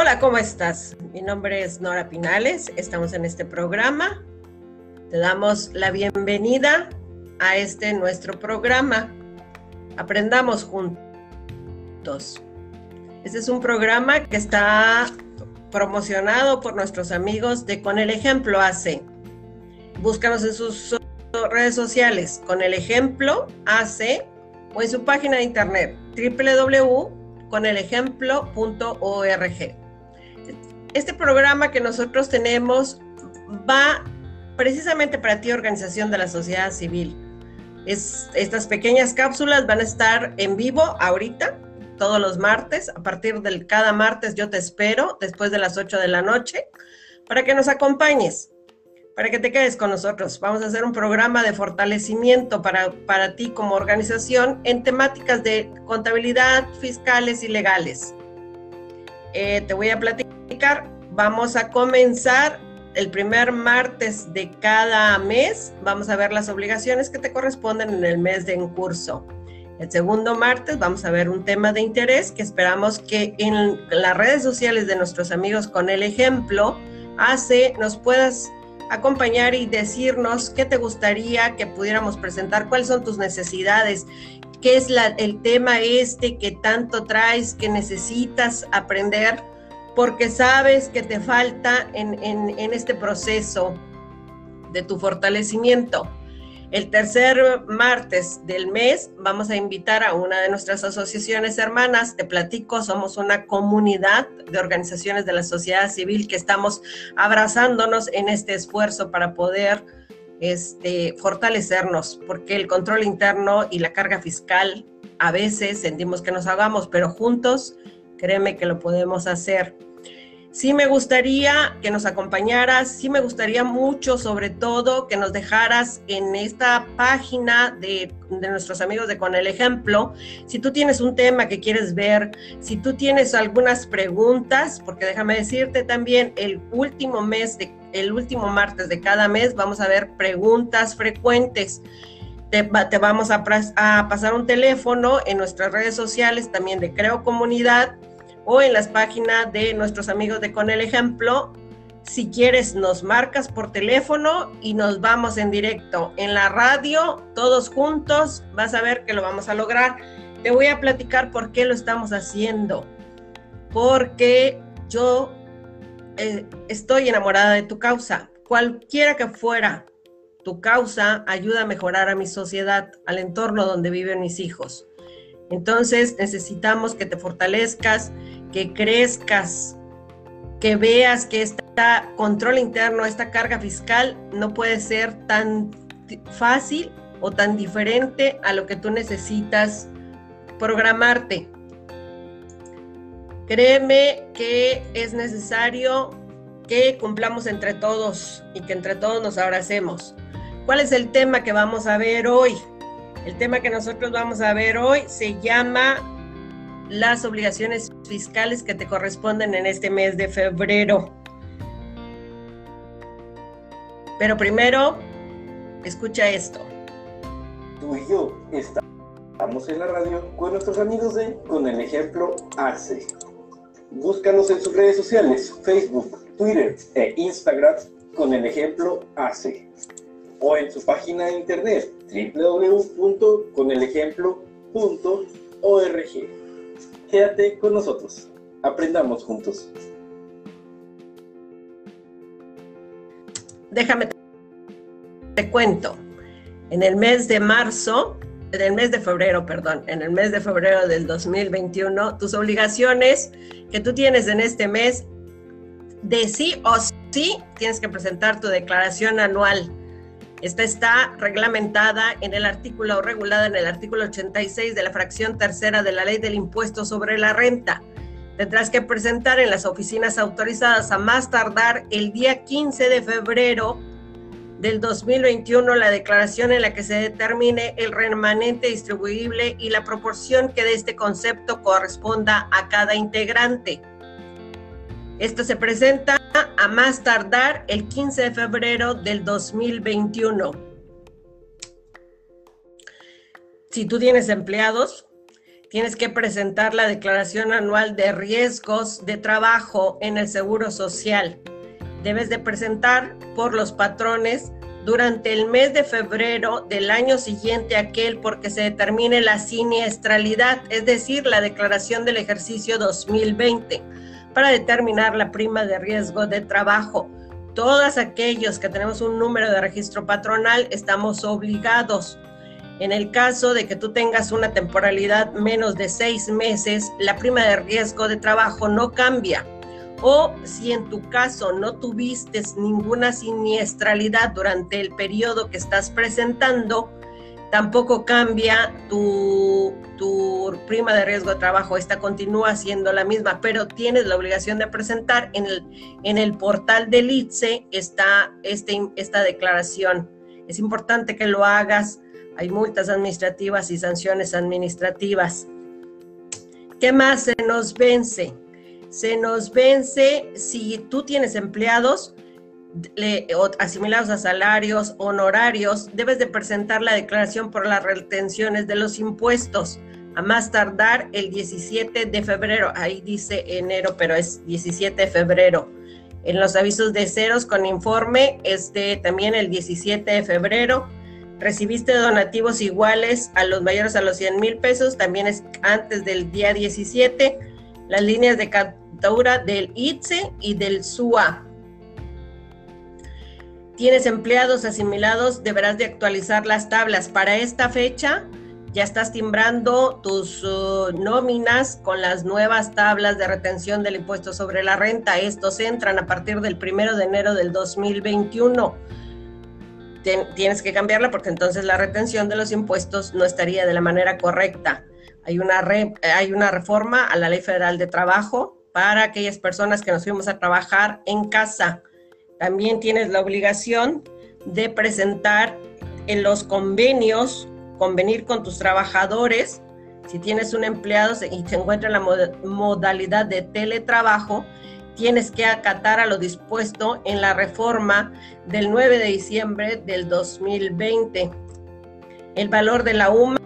Hola, ¿cómo estás? Mi nombre es Nora Pinales, estamos en este programa. Te damos la bienvenida a este nuestro programa. Aprendamos juntos. Este es un programa que está promocionado por nuestros amigos de Con el Ejemplo AC. Búscanos en sus redes sociales, Con el Ejemplo AC, o en su página de internet, www.conelejemplo.org. Este programa que nosotros tenemos va precisamente para ti, organización de la sociedad civil. Es, estas pequeñas cápsulas van a estar en vivo ahorita, todos los martes. A partir del cada martes yo te espero después de las 8 de la noche para que nos acompañes, para que te quedes con nosotros. Vamos a hacer un programa de fortalecimiento para, para ti como organización en temáticas de contabilidad, fiscales y legales. Eh, te voy a platicar. Vamos a comenzar el primer martes de cada mes. Vamos a ver las obligaciones que te corresponden en el mes de en curso. El segundo martes vamos a ver un tema de interés que esperamos que en las redes sociales de nuestros amigos con el ejemplo hace nos puedas acompañar y decirnos qué te gustaría que pudiéramos presentar, cuáles son tus necesidades, qué es el tema este que tanto traes, que necesitas aprender, porque sabes que te falta en, en este proceso de tu fortalecimiento. El tercer martes del mes vamos a invitar a una de nuestras asociaciones hermanas. Te platico, somos una comunidad de organizaciones de la sociedad civil que estamos abrazándonos en este esfuerzo para poder este, fortalecernos, porque el control interno y la carga fiscal a veces sentimos que nos hagamos, pero juntos, créeme que lo podemos hacer. Sí me gustaría que nos acompañaras, sí me gustaría mucho, sobre todo, que nos dejaras en esta página de, nuestros amigos de Con el Ejemplo, si tú tienes un tema que quieres ver, si tú tienes algunas preguntas, porque déjame decirte también, el último mes, de, el último martes de cada mes, vamos a ver preguntas frecuentes. Te, vamos a, pasar un teléfono en nuestras redes sociales también de Creo Comunidad o en las páginas de nuestros amigos de Con el Ejemplo. Si quieres, nos marcas por teléfono y nos vamos en directo. En la radio, todos juntos, vas a ver que lo vamos a lograr. Te voy a platicar por qué lo estamos haciendo. Porque yo eh, estoy enamorada de tu causa. Cualquiera que fuera tu causa, ayuda a mejorar a mi sociedad, al entorno donde viven mis hijos. Entonces necesitamos que te fortalezcas, que crezcas, que veas que este control interno, esta carga fiscal no puede ser tan fácil o tan diferente a lo que tú necesitas programarte. Créeme que es necesario que cumplamos entre todos y que entre todos nos abracemos. ¿Cuál es el tema que vamos a ver hoy? El tema que nosotros vamos a ver hoy se llama las obligaciones fiscales que te corresponden en este mes de febrero. Pero primero, escucha esto. Tú y yo estamos en la radio con nuestros amigos de Con el Ejemplo ACE. Búscanos en sus redes sociales, Facebook, Twitter e Instagram con el Ejemplo ACE. O en su página de internet www.conelejemplo.org. Quédate con nosotros. Aprendamos juntos. Déjame te cuento. En el mes de marzo, en el mes de febrero, perdón, en el mes de febrero del 2021, tus obligaciones que tú tienes en este mes, de sí o sí, tienes que presentar tu declaración anual esta está reglamentada en el artículo o regulada en el artículo 86 de la fracción tercera de la ley del impuesto sobre la renta. Tendrás que presentar en las oficinas autorizadas a más tardar el día 15 de febrero del 2021 la declaración en la que se determine el remanente distribuible y la proporción que de este concepto corresponda a cada integrante. Esto se presenta a más tardar el 15 de febrero del 2021. Si tú tienes empleados, tienes que presentar la declaración anual de riesgos de trabajo en el Seguro Social. Debes de presentar por los patrones durante el mes de febrero del año siguiente aquel porque se determine la siniestralidad, es decir, la declaración del ejercicio 2020, para determinar la prima de riesgo de trabajo. Todos aquellos que tenemos un número de registro patronal estamos obligados en el caso de que tú tengas una temporalidad menos de seis meses, la prima de riesgo de trabajo no cambia. O si en tu caso no tuviste ninguna siniestralidad durante el periodo que estás presentando, tampoco cambia tu, prima de riesgo de trabajo. Esta continúa siendo la misma, pero tienes la obligación de presentar en el, portal del ITSE esta, este, esta declaración. Es importante que lo hagas hay multas administrativas y sanciones administrativas. ¿Qué más se nos vence? Se nos vence si tú tienes empleados asimilados a salarios, honorarios, debes de presentar la declaración por las retenciones de los impuestos a más tardar el 17 de febrero. Ahí dice enero, pero es 17 de febrero. En los avisos de ceros con informe, este también el 17 de febrero recibiste donativos iguales a los mayores a los 100 mil pesos, también es antes del día 17, las líneas de captura del ITSE y del SUA. Tienes empleados asimilados, deberás de actualizar las tablas. Para esta fecha ya estás timbrando tus uh, nóminas con las nuevas tablas de retención del impuesto sobre la renta. Estos entran a partir del primero de enero del 2021 tienes que cambiarla porque entonces la retención de los impuestos no estaría de la manera correcta. Hay una, hay una reforma a la Ley Federal de Trabajo para aquellas personas que nos fuimos a trabajar en casa. También tienes la obligación de presentar en los convenios, convenir con tus trabajadores. Si tienes un empleado y se encuentra en la modalidad de teletrabajo, tienes que acatar a lo dispuesto en la reforma del 9 de diciembre del 2020. El valor de la UMA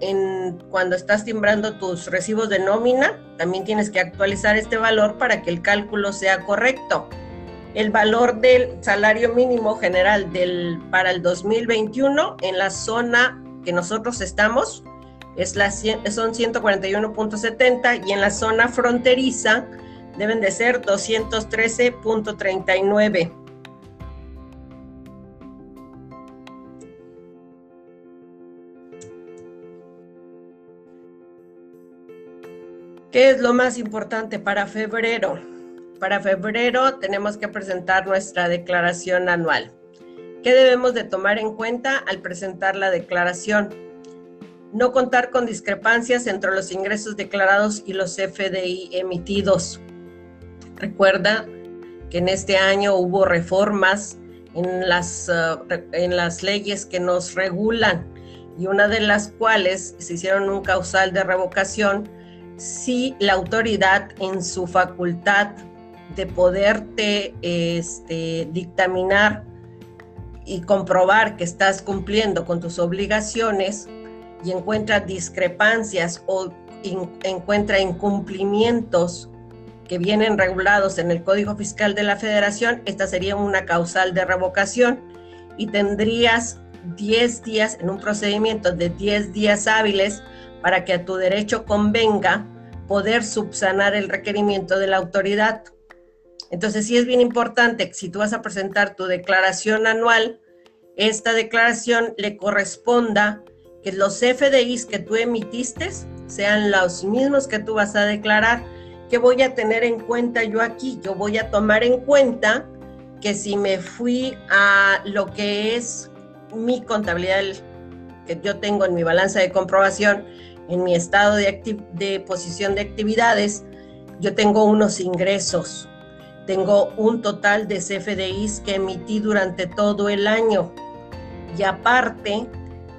en, cuando estás timbrando tus recibos de nómina, también tienes que actualizar este valor para que el cálculo sea correcto. El valor del salario mínimo general para el 2021 en la zona que nosotros estamos es la, son 141.70 y en la zona fronteriza deben de ser 213.39. ¿Qué es lo más importante para febrero? Para febrero tenemos que presentar nuestra declaración anual. ¿Qué debemos de tomar en cuenta al presentar la declaración? No contar con discrepancias entre los ingresos declarados y los FDI emitidos. Recuerda que en este año hubo reformas en las, uh, en las leyes que nos regulan y una de las cuales se hicieron un causal de revocación si la autoridad en su facultad de poderte este, dictaminar y comprobar que estás cumpliendo con tus obligaciones y encuentra discrepancias o encuentra incumplimientos que vienen regulados en el Código Fiscal de la Federación, esta sería una causal de revocación y tendrías 10 días en un procedimiento de 10 días hábiles para que a tu derecho convenga poder subsanar el requerimiento de la autoridad. Entonces, sí es bien importante que si tú vas a presentar tu declaración anual, esta declaración le corresponda que los FDIs que tú emitiste sean los mismos que tú vas a declarar ¿qué voy a tener en cuenta yo aquí? Yo voy a tomar en cuenta que si me fui a lo que es mi contabilidad que yo tengo en mi balanza de comprobación, en mi estado de, de posición de actividades, yo tengo unos ingresos. Tengo un total de CFDIs que emití durante todo el año. Y aparte,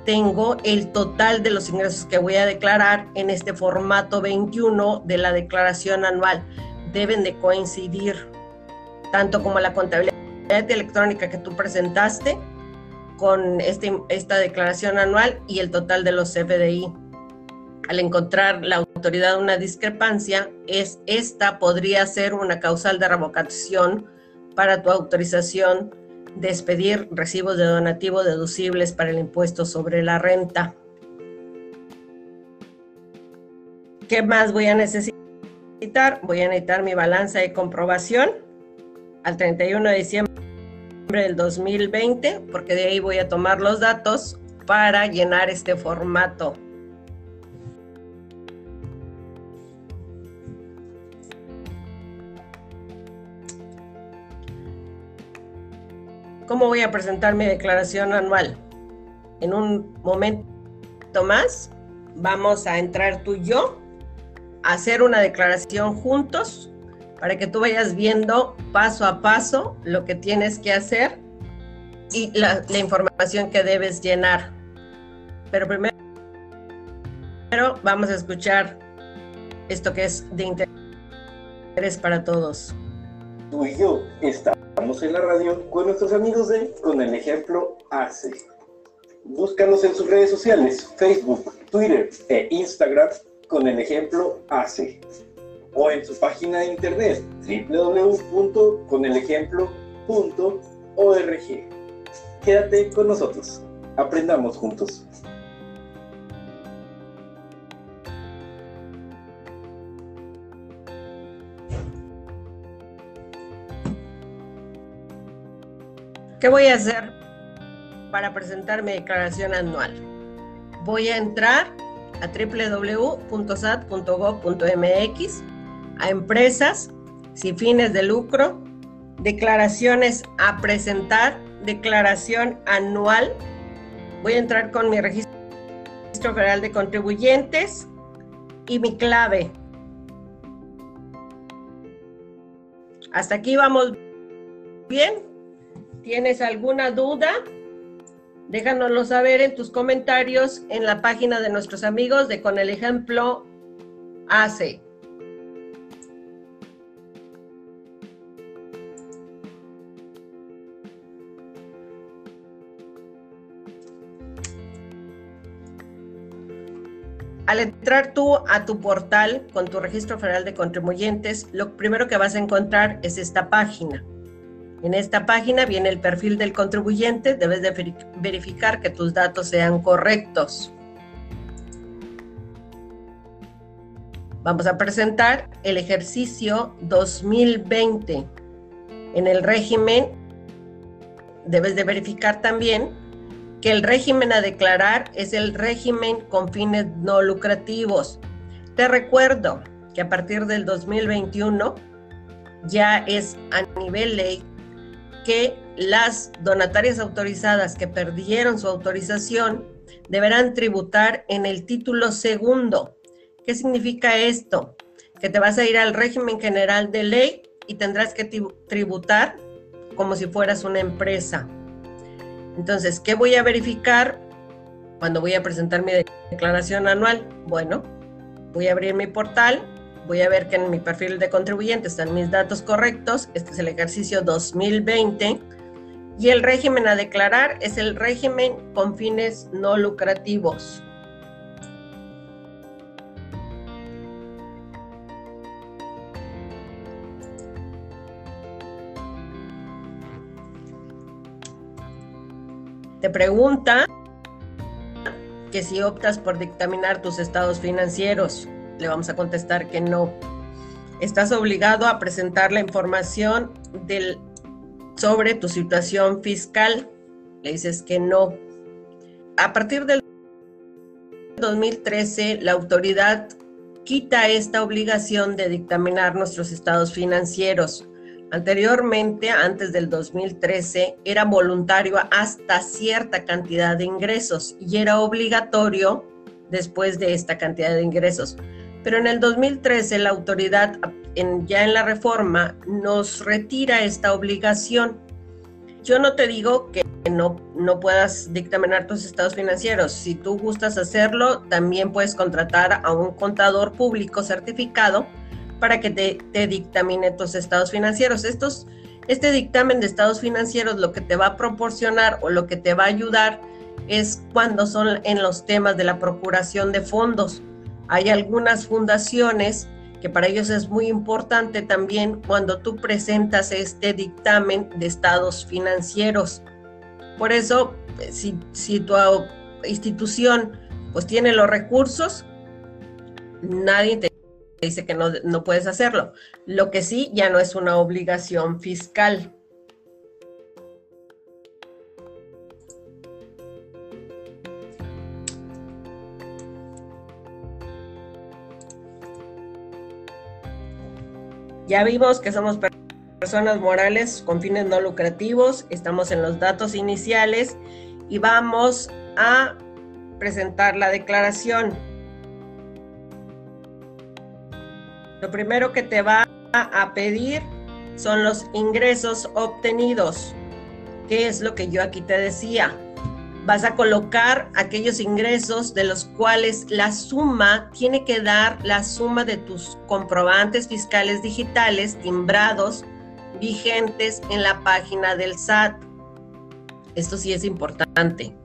tengo el total de los ingresos que voy a declarar en este formato 21 de la declaración anual. Deben de coincidir tanto como la contabilidad electrónica que tú presentaste con este, esta declaración anual y el total de los CFDI. Al encontrar la autoridad una discrepancia, es esta podría ser una causal de revocación para tu autorización de expedir recibos de donativo deducibles para el impuesto sobre la renta. ¿Qué más voy a necesitar? Voy a necesitar mi balanza de comprobación al 31 de diciembre del 2020, porque de ahí voy a tomar los datos para llenar este formato. ¿Cómo voy a presentar mi declaración anual? En un momento más vamos a entrar tú y yo a hacer una declaración juntos para que tú vayas viendo paso a paso lo que tienes que hacer y la, información que debes llenar. Pero primero vamos a escuchar esto que es de interés para todos. Tú y yo estamos en la radio con nuestros amigos de Con el Ejemplo ACE. Búscanos en sus redes sociales, Facebook, Twitter e Instagram con el ejemplo ACE o en su página de internet www.conelejemplo.org. Quédate con nosotros. Aprendamos juntos. ¿Qué voy a hacer para presentar mi declaración anual? Voy a entrar a www.sat.gov.mx, a empresas sin fines de lucro, declaraciones a presentar, declaración anual. Voy a entrar con mi registro federal de contribuyentes y mi clave. Hasta aquí vamos bien. ¿Tienes alguna duda? Déjanoslo saber en tus comentarios en la página de nuestros amigos de Con el Ejemplo ACE. Al entrar tú a tu portal con tu registro federal de contribuyentes, lo primero que vas a encontrar es esta página. En esta página viene el perfil del contribuyente, debes de verificar que tus datos sean correctos. Vamos a presentar el ejercicio 2020. En el régimen debes de verificar también que el régimen a declarar es el régimen con fines no lucrativos. Te recuerdo que a partir del 2021 ya es a nivel ley que las donatarias autorizadas que perdieron su autorización deberán tributar en el título segundo. ¿Qué significa esto? Que te vas a ir al régimen general de ley y tendrás que tributar como si fueras una empresa. Entonces, ¿qué voy a verificar cuando voy a presentar mi declaración anual? Bueno, voy a abrir mi portal voy a ver que en mi perfil de contribuyente están mis datos correctos. Este es el ejercicio 2020. Y el régimen a declarar es el régimen con fines no lucrativos. Te pregunta que si optas por dictaminar tus estados financieros le vamos a contestar que no. Estás obligado a presentar la información sobre tu situación fiscal. Le dices que no. A partir del 2013, la autoridad quita esta obligación de dictaminar nuestros estados financieros. Anteriormente, antes del 2013, era voluntario hasta cierta cantidad de ingresos y era obligatorio después de esta cantidad de ingresos. Pero en el 2013 la autoridad, ya en la reforma, nos retira esta obligación. Yo no te digo que no, no puedas dictaminar tus estados financieros. Si tú gustas hacerlo, también puedes contratar a un contador público certificado para que te, te dictamine tus estados financieros. Estos, este dictamen de estados financieros lo que te va a proporcionar o lo que te va a ayudar es cuando son en los temas de la procuración de fondos Hay algunas fundaciones que para ellos es muy importante también cuando tú presentas este dictamen de estados financieros. Por eso, si, si tu institución pues tiene los recursos, nadie te dice que no, no puedes hacerlo. Lo que sí ya no es una obligación fiscal. Ya vimos que somos personas morales con fines no lucrativos, estamos en los datos iniciales y vamos a presentar la declaración. Lo primero que te va a pedir son los ingresos obtenidos, que es lo que yo aquí te decía vas a colocar aquellos ingresos de los cuales la suma tiene que dar la suma de tus comprobantes fiscales digitales timbrados vigentes en la página del SAT. Esto sí es importante.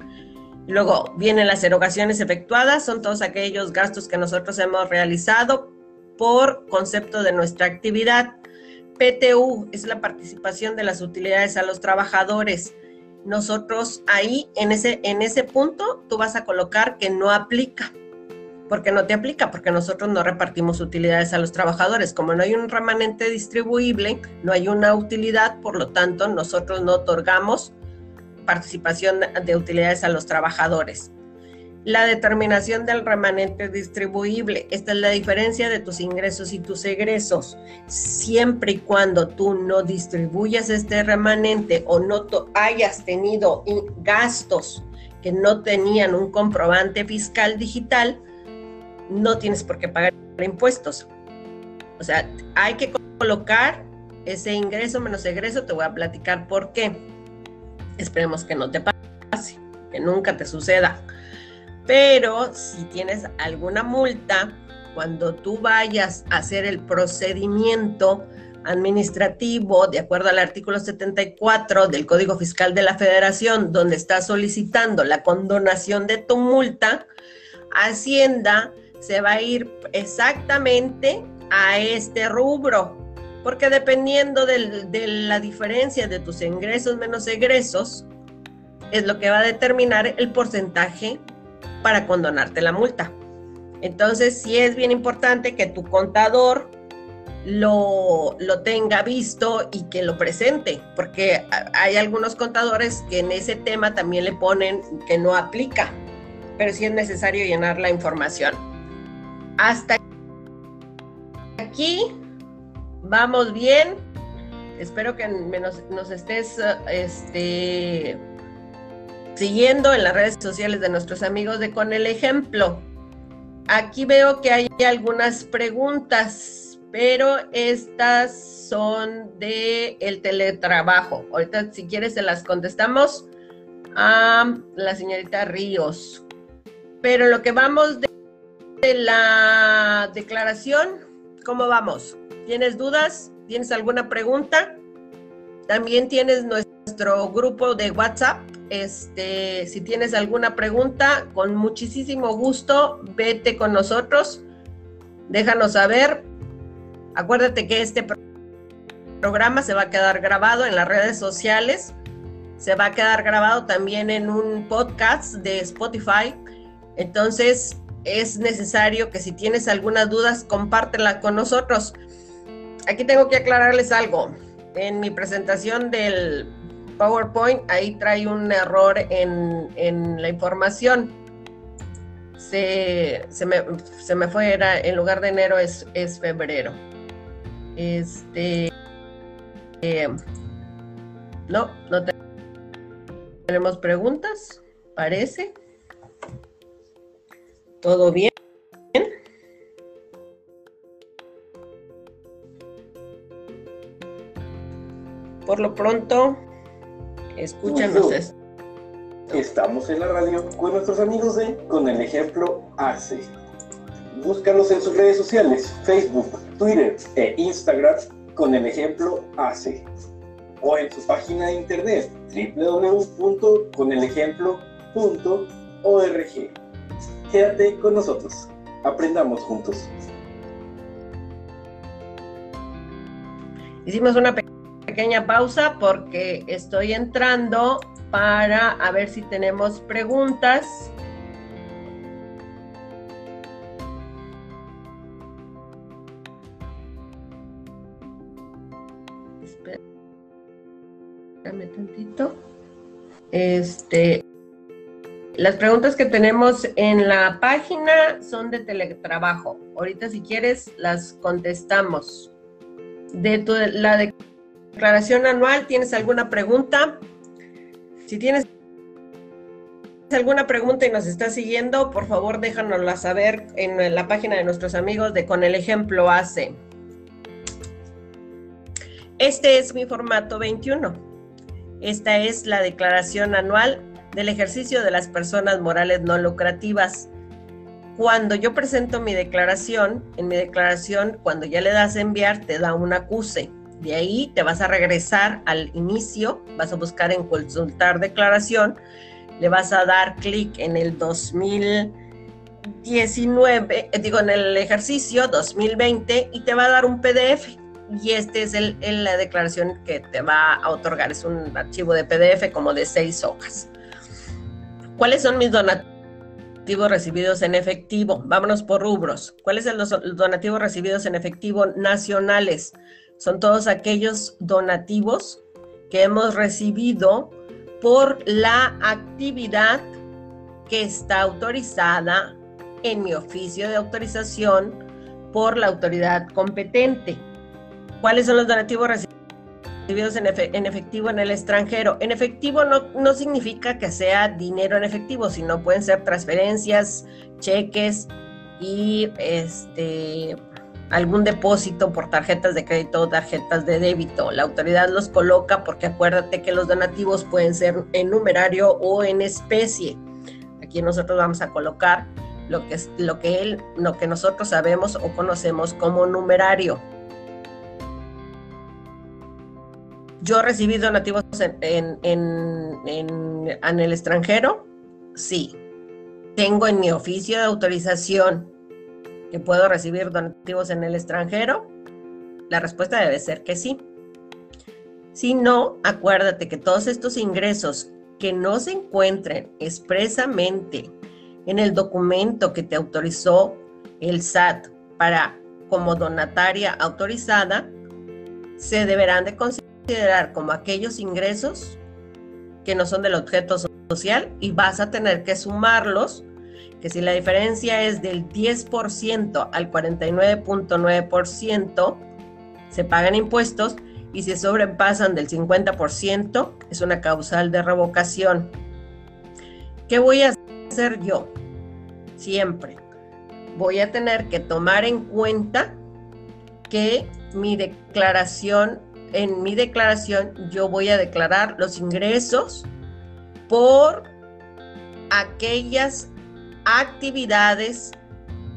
Luego vienen las erogaciones efectuadas, son todos aquellos gastos que nosotros hemos realizado por concepto de nuestra actividad. PTU es la participación de las utilidades a los trabajadores nosotros ahí en ese, en ese punto tú vas a colocar que no aplica. porque no te aplica? Porque nosotros no repartimos utilidades a los trabajadores. Como no hay un remanente distribuible, no hay una utilidad, por lo tanto nosotros no otorgamos participación de utilidades a los trabajadores la determinación del remanente distribuible. Esta es la diferencia de tus ingresos y tus egresos. Siempre y cuando tú no distribuyas este remanente o no hayas tenido gastos que no tenían un comprobante fiscal digital, no tienes por qué pagar impuestos. O sea, hay que colocar ese ingreso menos egreso. Te voy a platicar por qué. Esperemos que no te pase, que nunca te suceda pero si tienes alguna multa, cuando tú vayas a hacer el procedimiento administrativo, de acuerdo al artículo 74 del Código Fiscal de la Federación, donde estás solicitando la condonación de tu multa, Hacienda se va a ir exactamente a este rubro, porque dependiendo de la diferencia de tus ingresos menos egresos, es lo que va a determinar el porcentaje para condonarte la multa. Entonces, sí es bien importante que tu contador lo, lo, tenga visto y que lo presente, porque hay algunos contadores que en ese tema también le ponen que no aplica, pero sí es necesario llenar la información. Hasta aquí vamos bien. Espero que nos, nos estés este, siguiendo en las redes sociales de nuestros amigos de Con el Ejemplo. Aquí veo que hay algunas preguntas, pero estas son de el teletrabajo. Ahorita si quieres se las contestamos a la señorita Ríos. Pero lo que vamos de, de la declaración, ¿cómo vamos? ¿Tienes dudas? ¿Tienes alguna pregunta? También tienes nuestro grupo de WhatsApp este, si tienes alguna pregunta, con muchísimo gusto, vete con nosotros, déjanos saber. Acuérdate que este programa se va a quedar grabado en las redes sociales, se va a quedar grabado también en un podcast de Spotify. Entonces, es necesario que si tienes algunas dudas, compártela con nosotros. Aquí tengo que aclararles algo. En mi presentación del PowerPoint, ahí trae un error en, la información. Se, me, fue, era, en lugar de enero es, es febrero. Este. Eh, no, no tenemos preguntas, parece. ¿Todo bien? Por lo pronto, Escúchanos esto. Estamos en la radio con nuestros amigos de Con el Ejemplo ACE. Búscanos en sus redes sociales, Facebook, Twitter e Instagram con el ejemplo ACE. O en su página de internet www.conelejemplo.org. Quédate con nosotros. Aprendamos juntos. Hicimos una pequeña pausa porque estoy entrando para a ver si tenemos preguntas. Espérame tantito. Este, las preguntas que tenemos en la página son de teletrabajo. Ahorita si quieres las contestamos. De tu, la declaración anual, ¿tienes alguna pregunta? Si tienes alguna pregunta y nos estás siguiendo, por favor déjanosla saber en la página de nuestros amigos de Con el Ejemplo Hace. Este es mi formato 21. Esta es la declaración anual del ejercicio de las personas morales no lucrativas. Cuando yo presento mi declaración, en mi declaración, cuando ya le das a enviar, te da un acuse. De ahí te vas a regresar al inicio, vas a buscar en consultar declaración, le vas a dar clic en el 2019, eh, digo en el ejercicio 2020 y te va a dar un PDF. Y este es el, la declaración que te va a otorgar. Es un archivo de PDF como de seis hojas. ¿Cuáles son mis donativos recibidos en efectivo? Vámonos por rubros. ¿Cuáles son los donativos recibidos en efectivo nacionales? Son todos aquellos donativos que hemos recibido por la actividad que está autorizada en mi oficio de autorización por la autoridad competente. ¿Cuáles son los donativos recibidos? en, efectivo en el extranjero. En efectivo no, no significa que sea dinero en efectivo, sino pueden ser transferencias, cheques y este algún depósito por tarjetas de crédito o tarjetas de débito. La autoridad los coloca porque acuérdate que los donativos pueden ser en numerario o en especie. Aquí nosotros vamos a colocar lo que, es, lo que, él, lo que nosotros sabemos o conocemos como numerario. ¿Yo recibí donativos en, en, el extranjero? Sí. ¿Tengo en mi oficio de autorización que puedo recibir donativos en el extranjero? La respuesta debe ser que sí. Si no, acuérdate que todos estos ingresos que no se encuentren expresamente en el documento que te autorizó el SAT para como donataria autorizada, se deberán de considerar como aquellos ingresos que no son del objeto social y vas a tener que sumarlos, que si la diferencia es del 10% al 49.9%, se pagan impuestos y si sobrepasan del 50%, es una causal de revocación. ¿Qué voy a hacer yo? Siempre voy a tener que tomar en cuenta que mi declaración en mi declaración yo voy a declarar los ingresos por aquellas actividades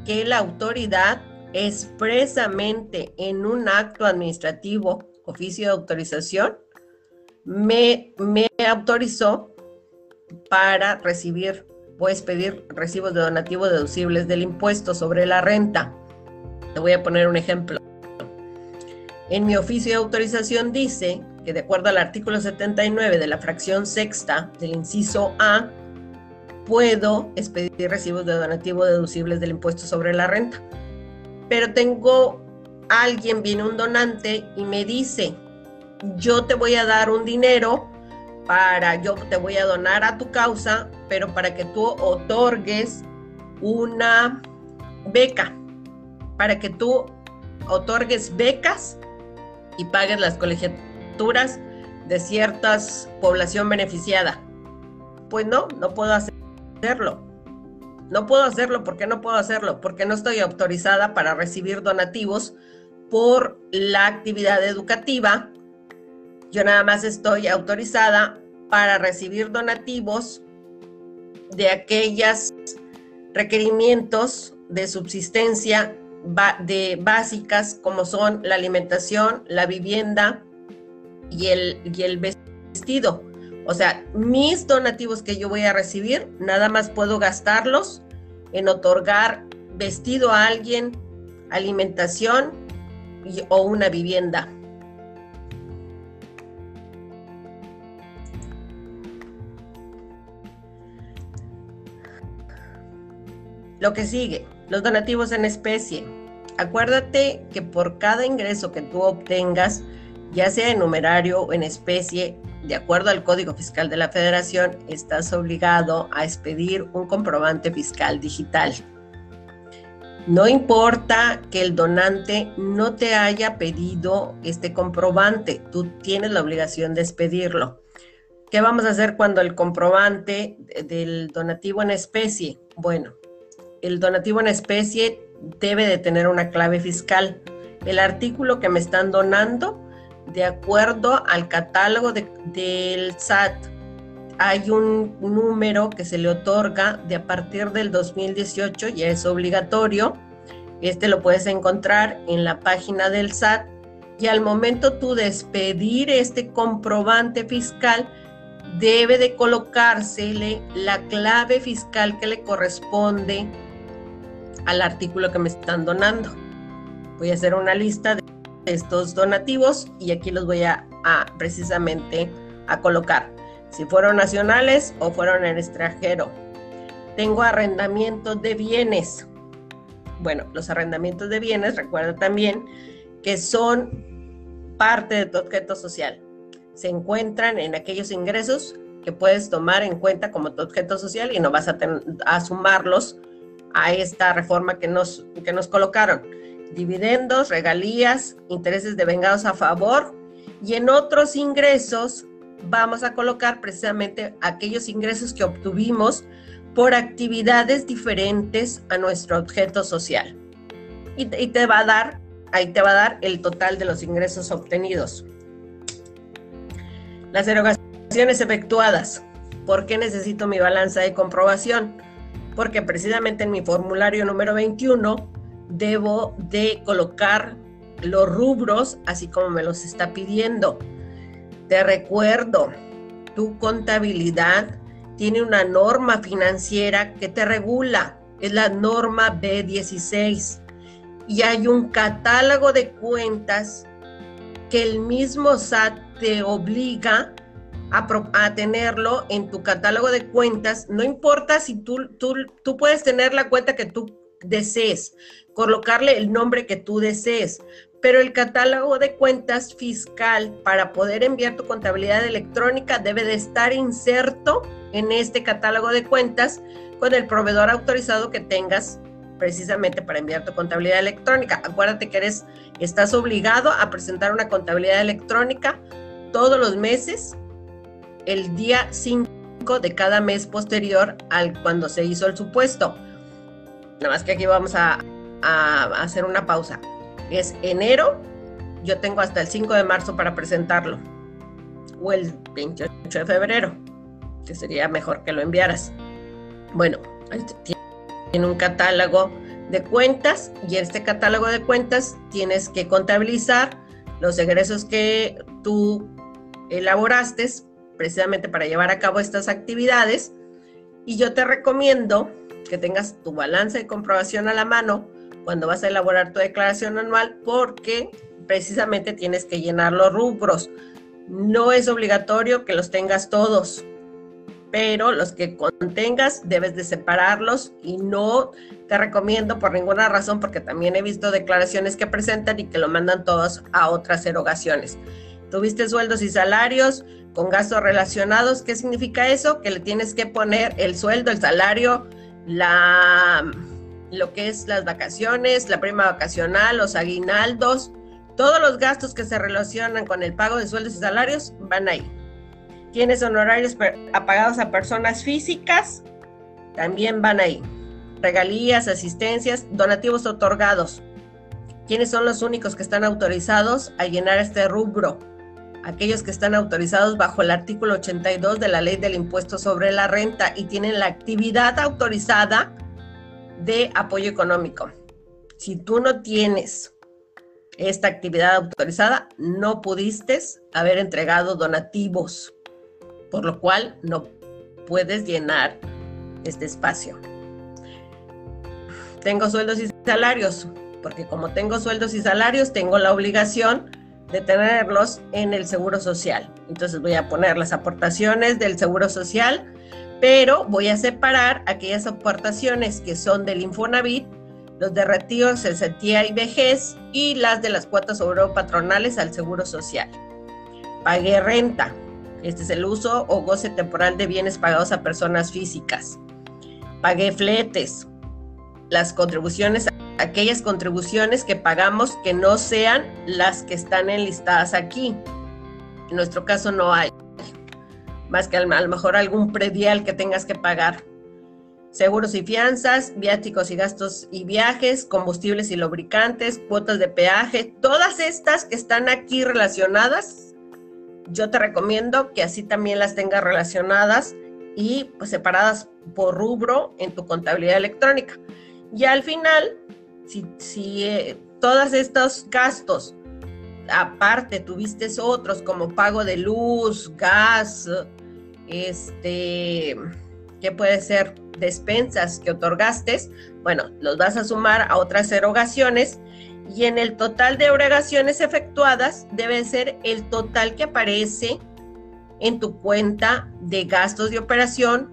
que la autoridad expresamente en un acto administrativo, oficio de autorización, me, me autorizó para recibir, puedes pedir recibos de donativo deducibles del impuesto sobre la renta. Te voy a poner un ejemplo. En mi oficio de autorización dice que de acuerdo al artículo 79 de la fracción sexta del inciso A, puedo expedir recibos de donativo deducibles del impuesto sobre la renta. Pero tengo alguien, viene un donante y me dice, yo te voy a dar un dinero para, yo te voy a donar a tu causa, pero para que tú otorgues una beca, para que tú otorgues becas y pagues las colegiaturas de ciertas población beneficiada. Pues no, no puedo hacerlo. No puedo hacerlo. ¿Por qué no puedo hacerlo? Porque no estoy autorizada para recibir donativos por la actividad educativa. Yo nada más estoy autorizada para recibir donativos de aquellos requerimientos de subsistencia de básicas como son la alimentación, la vivienda y el, y el vestido. O sea, mis donativos que yo voy a recibir, nada más puedo gastarlos en otorgar vestido a alguien, alimentación o una vivienda. Lo que sigue, los donativos en especie. Acuérdate que por cada ingreso que tú obtengas, ya sea en numerario o en especie, de acuerdo al Código Fiscal de la Federación, estás obligado a expedir un comprobante fiscal digital. No importa que el donante no te haya pedido este comprobante, tú tienes la obligación de expedirlo. ¿Qué vamos a hacer cuando el comprobante del donativo en especie? Bueno, el donativo en especie debe de tener una clave fiscal. El artículo que me están donando, de acuerdo al catálogo del SAT, hay un número que se le otorga de a partir del 2018, ya es obligatorio. Este lo puedes encontrar en la página del SAT y al momento tú despedir este comprobante fiscal, debe de colocársele la clave fiscal que le corresponde al artículo que me están donando. Voy a hacer una lista de estos donativos y aquí los voy a, precisamente a colocar. Si fueron nacionales o fueron en extranjero. Tengo arrendamientos de bienes. Bueno, los arrendamientos de bienes, recuerda también que son parte de tu objeto social. Se encuentran en aquellos ingresos que puedes tomar en cuenta como tu objeto social y no vas a, a sumarlos a esta reforma que nos, que nos colocaron. Dividendos, regalías, intereses de vengados a favor y en otros ingresos vamos a colocar precisamente aquellos ingresos que obtuvimos por actividades diferentes a nuestro objeto social. Y, va a dar, ahí te va a dar el total de los ingresos obtenidos. Las erogaciones efectuadas. ¿Por qué necesito mi balanza de comprobación? porque precisamente en mi formulario número 21 debo de colocar los rubros así como me los está pidiendo. Te recuerdo, tu contabilidad tiene una norma financiera que te regula, es la norma B16 y hay un catálogo de cuentas que el mismo SAT te obliga a, tenerlo en tu catálogo de cuentas, no importa si tú, tú, tú puedes tener la cuenta que tú desees, colocarle el nombre que tú desees, pero el catálogo de cuentas fiscal para poder enviar tu contabilidad electrónica debe de estar inserto en este catálogo de cuentas con el proveedor autorizado que tengas precisamente para enviar tu contabilidad electrónica. Acuérdate que eres estás obligado a presentar una contabilidad electrónica todos los meses el día 5 de cada mes posterior al cuando se hizo el supuesto. Nada más que aquí vamos a, hacer una pausa. Es enero, yo tengo hasta el 5 de marzo para presentarlo. O el 28 de febrero, que sería mejor que lo enviaras. Bueno, tiene un catálogo de cuentas y en este catálogo de cuentas tienes que contabilizar los egresos que tú elaboraste precisamente para llevar a cabo estas actividades. Y yo te recomiendo tengas tu balance de comprobación a la mano cuando vas a elaborar tu declaración anual porque precisamente tienes que llenar los rubros. No es obligatorio que los tengas todos, pero los que contengas debes de separarlos y no te recomiendo por ninguna razón porque también he visto declaraciones que presentan y que lo mandan todos a otras erogaciones. Tuviste sueldos y salarios, con gastos relacionados. ¿Qué significa eso? Que le tienes que poner el sueldo, el salario, la, lo que es las vacaciones, la prima vacacional, los aguinaldos, todos los gastos que se relacionan con el pago de sueldos y salarios van ahí. Tienes honorarios apagados a personas físicas, también van ahí. Regalías, asistencias, donativos otorgados. ¿Quiénes son los únicos que están autorizados a llenar este rubro? Aquellos que están autorizados bajo el artículo 82 de la ley del impuesto sobre la renta y tienen la actividad autorizada de apoyo económico. Si tú no tienes esta actividad autorizada, no pudiste haber entregado donativos, por lo cual no puedes llenar este espacio. tengo sueldos y salarios, porque como tengo sueldos y salarios, tengo la obligación de tenerlos en el Seguro Social. Entonces voy a poner las aportaciones del Seguro Social, pero voy a separar aquellas aportaciones que son del Infonavit, los de retiro, cesantía y vejez y las de las cuotas patronales al Seguro Social. Pagué renta. Este es el uso o goce temporal de bienes pagados a personas físicas. Pagué fletes. Las contribuciones aquellas contribuciones que pagamos que no sean las que están enlistadas aquí. En nuestro caso no hay, más que a lo mejor algún predial que tengas que pagar. Seguros y fianzas, viáticos y gastos y viajes, combustibles y lubricantes, cuotas de peaje, todas estas que están aquí relacionadas, yo te recomiendo que así también las tengas relacionadas y pues separadas por rubro en tu contabilidad electrónica. Y al final si, eh, todos estos gastos, aparte tuviste otros como pago de luz, gas, este, que puede ser despensas que otorgaste, bueno, los vas a sumar a otras erogaciones y en el total de erogaciones efectuadas debe ser el total que aparece en tu cuenta de gastos de operación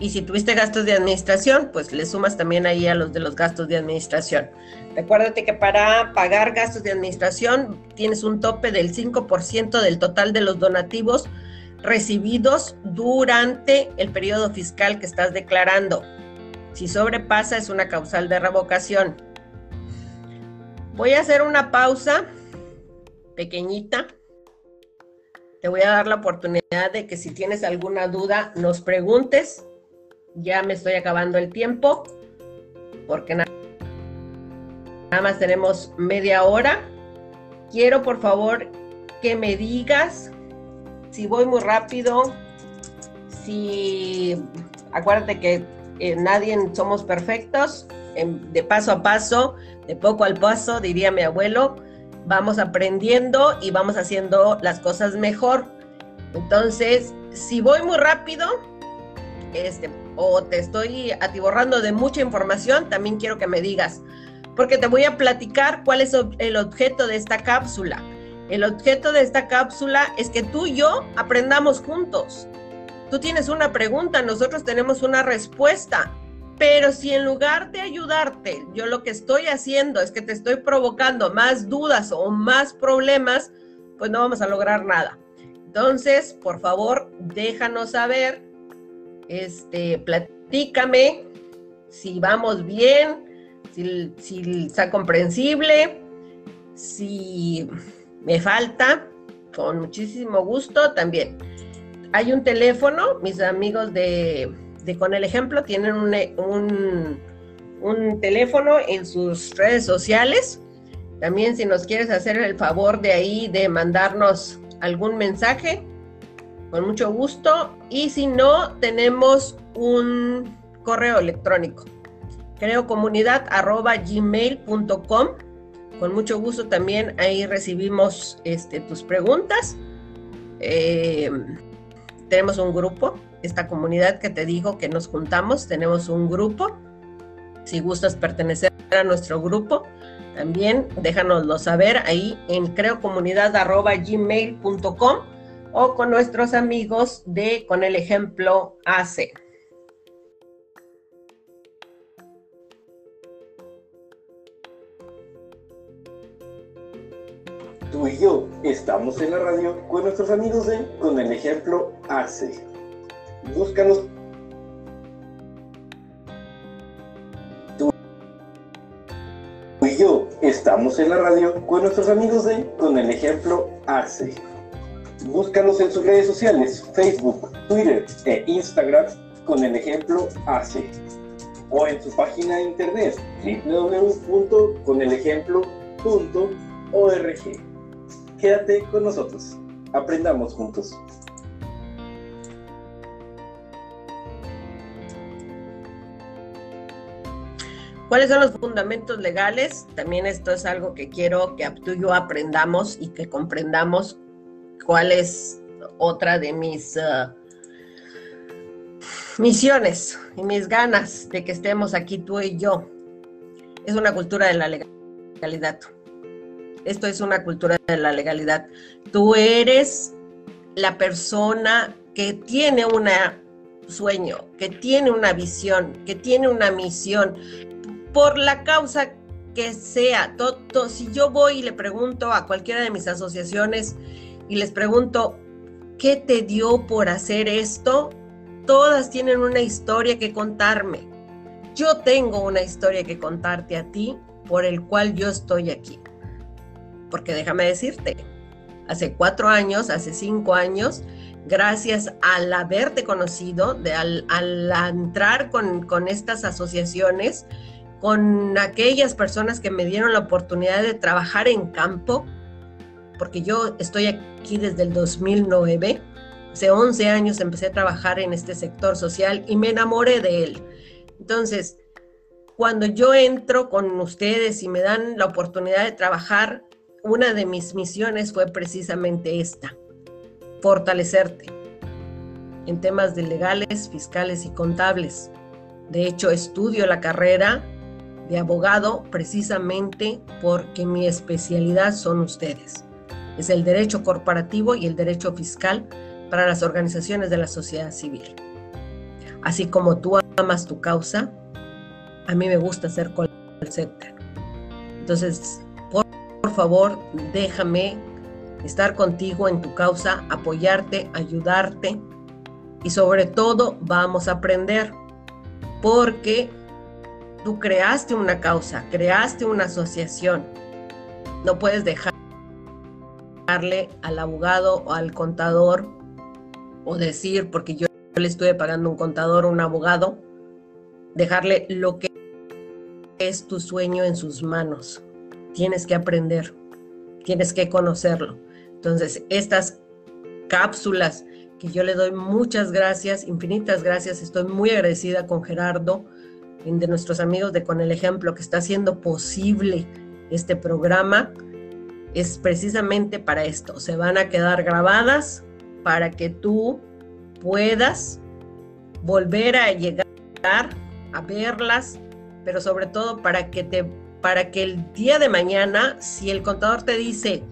y si tuviste gastos de administración, pues le sumas también ahí a los de los gastos de administración. Recuérdate que para pagar gastos de administración tienes un tope del 5% del total de los donativos recibidos durante el periodo fiscal que estás declarando. Si sobrepasa es una causal de revocación. Voy a hacer una pausa pequeñita. Te voy a dar la oportunidad de que si tienes alguna duda nos preguntes ya me estoy acabando el tiempo, porque nada, más tenemos media hora. Quiero por favor que me digas si voy muy rápido, si acuérdate que eh, nadie somos perfectos, de paso a paso, de poco al paso, diría mi abuelo, vamos aprendiendo y vamos haciendo las cosas mejor. Entonces, si voy muy rápido, este, o te estoy atiborrando de mucha información, también quiero que me digas, porque te voy a platicar cuál es el objeto de esta cápsula. El objeto de esta cápsula es que tú y yo aprendamos juntos. Tú tienes una pregunta, nosotros tenemos una respuesta. Pero si en lugar de ayudarte, yo lo que estoy haciendo es que te estoy provocando más dudas o más problemas, pues no vamos a lograr nada. Entonces, por favor, déjanos saber este, platícame si vamos bien, si, está comprensible, si me falta, con muchísimo gusto también. Hay un teléfono, mis amigos de, Con el Ejemplo tienen un, un, un, teléfono en sus redes sociales. También si nos quieres hacer el favor de ahí de mandarnos algún mensaje, con mucho gusto. Y si no, tenemos un correo electrónico, creo comunidad arroba gmail.com. Con mucho gusto también ahí recibimos este, tus preguntas. Eh, tenemos un grupo, esta comunidad que te digo que nos juntamos, tenemos un grupo. Si gustas pertenecer a nuestro grupo, también déjanoslo saber ahí en creocomunidad.gmail.com o con nuestros amigos de Con el Ejemplo AC. Tú y yo estamos en la radio con nuestros amigos de Con el Ejemplo AC. Búscanos. Estamos en la radio con nuestros amigos de Con el Ejemplo AC. Búscanos en sus redes sociales, Facebook, Twitter e Instagram con el ejemplo AC o en su página de internet www.conelejemplo.org. Quédate con nosotros. Aprendamos juntos. ¿Cuáles son los fundamentos legales? También esto es algo que quiero que tú y yo aprendamos y que comprendamos cuál es otra de mis uh, misiones y mis ganas de que estemos aquí tú y yo. es una cultura de la legalidad. Esto es una cultura de la legalidad. Tú eres la persona que tiene un sueño, que tiene una visión, que tiene una misión, por la causa que sea. Todo, si yo voy y le pregunto a cualquiera de mis asociaciones y les pregunto, ¿qué te dio por hacer esto? Todas tienen una historia que contarme. Yo tengo una historia que contarte a ti por el cual yo estoy aquí. Porque déjame decirte, hace cuatro años, hace cinco años, gracias al haberte conocido, de, al, entrar con, con estas asociaciones, con aquellas personas que me dieron la oportunidad de trabajar en campo, porque yo estoy aquí desde el 2009, hace 11 años empecé a trabajar en este sector social y me enamoré de él. Entonces, cuando yo entro con ustedes y me dan la oportunidad de trabajar, una de mis misiones fue precisamente esta, fortalecerte en temas de legales, fiscales y contables. De hecho, estudio la carrera de abogado precisamente porque mi especialidad son ustedes. Es el derecho corporativo y el derecho fiscal para las organizaciones de la sociedad civil. Así como tú amas tu causa, a mí me gusta ser call. Entonces, por, favor, déjame estar contigo en tu causa, apoyarte, ayudarte y sobre todo vamos a aprender porque Tú creaste una causa, creaste una asociación. No puedes dejarle al abogado o al contador o decir, porque yo le estuve pagando un contador o un abogado, dejarle lo que es tu sueño en sus manos. Tienes que aprender, tienes que conocerlo. Entonces, estas cápsulas que yo le doy muchas gracias, infinitas gracias, estoy muy agradecida con Gerardo de nuestros amigos de Con el Ejemplo que está haciendo posible este programa es precisamente para esto. Se van a quedar grabadas para que tú puedas volver a llegar a verlas, pero sobre todo para que te para que el día de mañana si el contador te dice,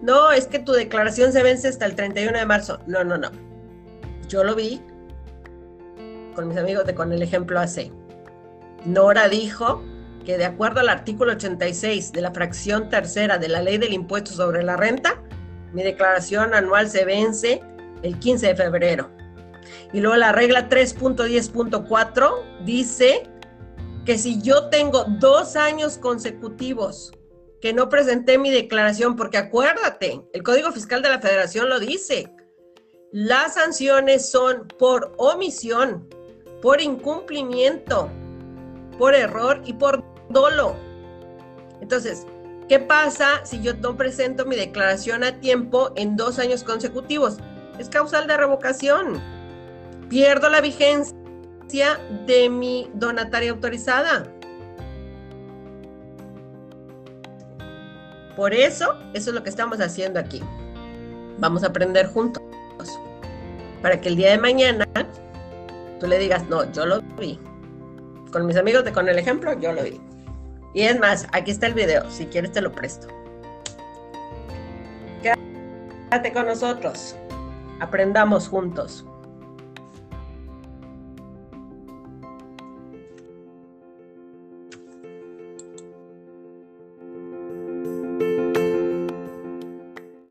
"No, es que tu declaración se vence hasta el 31 de marzo." No, no, no. Yo lo vi con mis amigos de Con el Ejemplo AC Nora dijo que de acuerdo al artículo 86 de la fracción tercera de la ley del impuesto sobre la renta, mi declaración anual se vence el 15 de febrero. Y luego la regla 3.10.4 dice que si yo tengo dos años consecutivos que no presenté mi declaración, porque acuérdate, el Código Fiscal de la Federación lo dice, las sanciones son por omisión, por incumplimiento, por error y por dolo. Entonces, ¿qué pasa si yo no presento mi declaración a tiempo en dos años consecutivos? Es causal de revocación. Pierdo la vigencia de mi donataria autorizada. Por eso, eso es lo que estamos haciendo aquí. Vamos a aprender juntos. Para que el día de mañana tú le digas, no, yo lo vi con mis amigos Con el Ejemplo, yo lo vi. Y es más, aquí está el video, si quieres te lo presto. Quédate con nosotros, aprendamos juntos.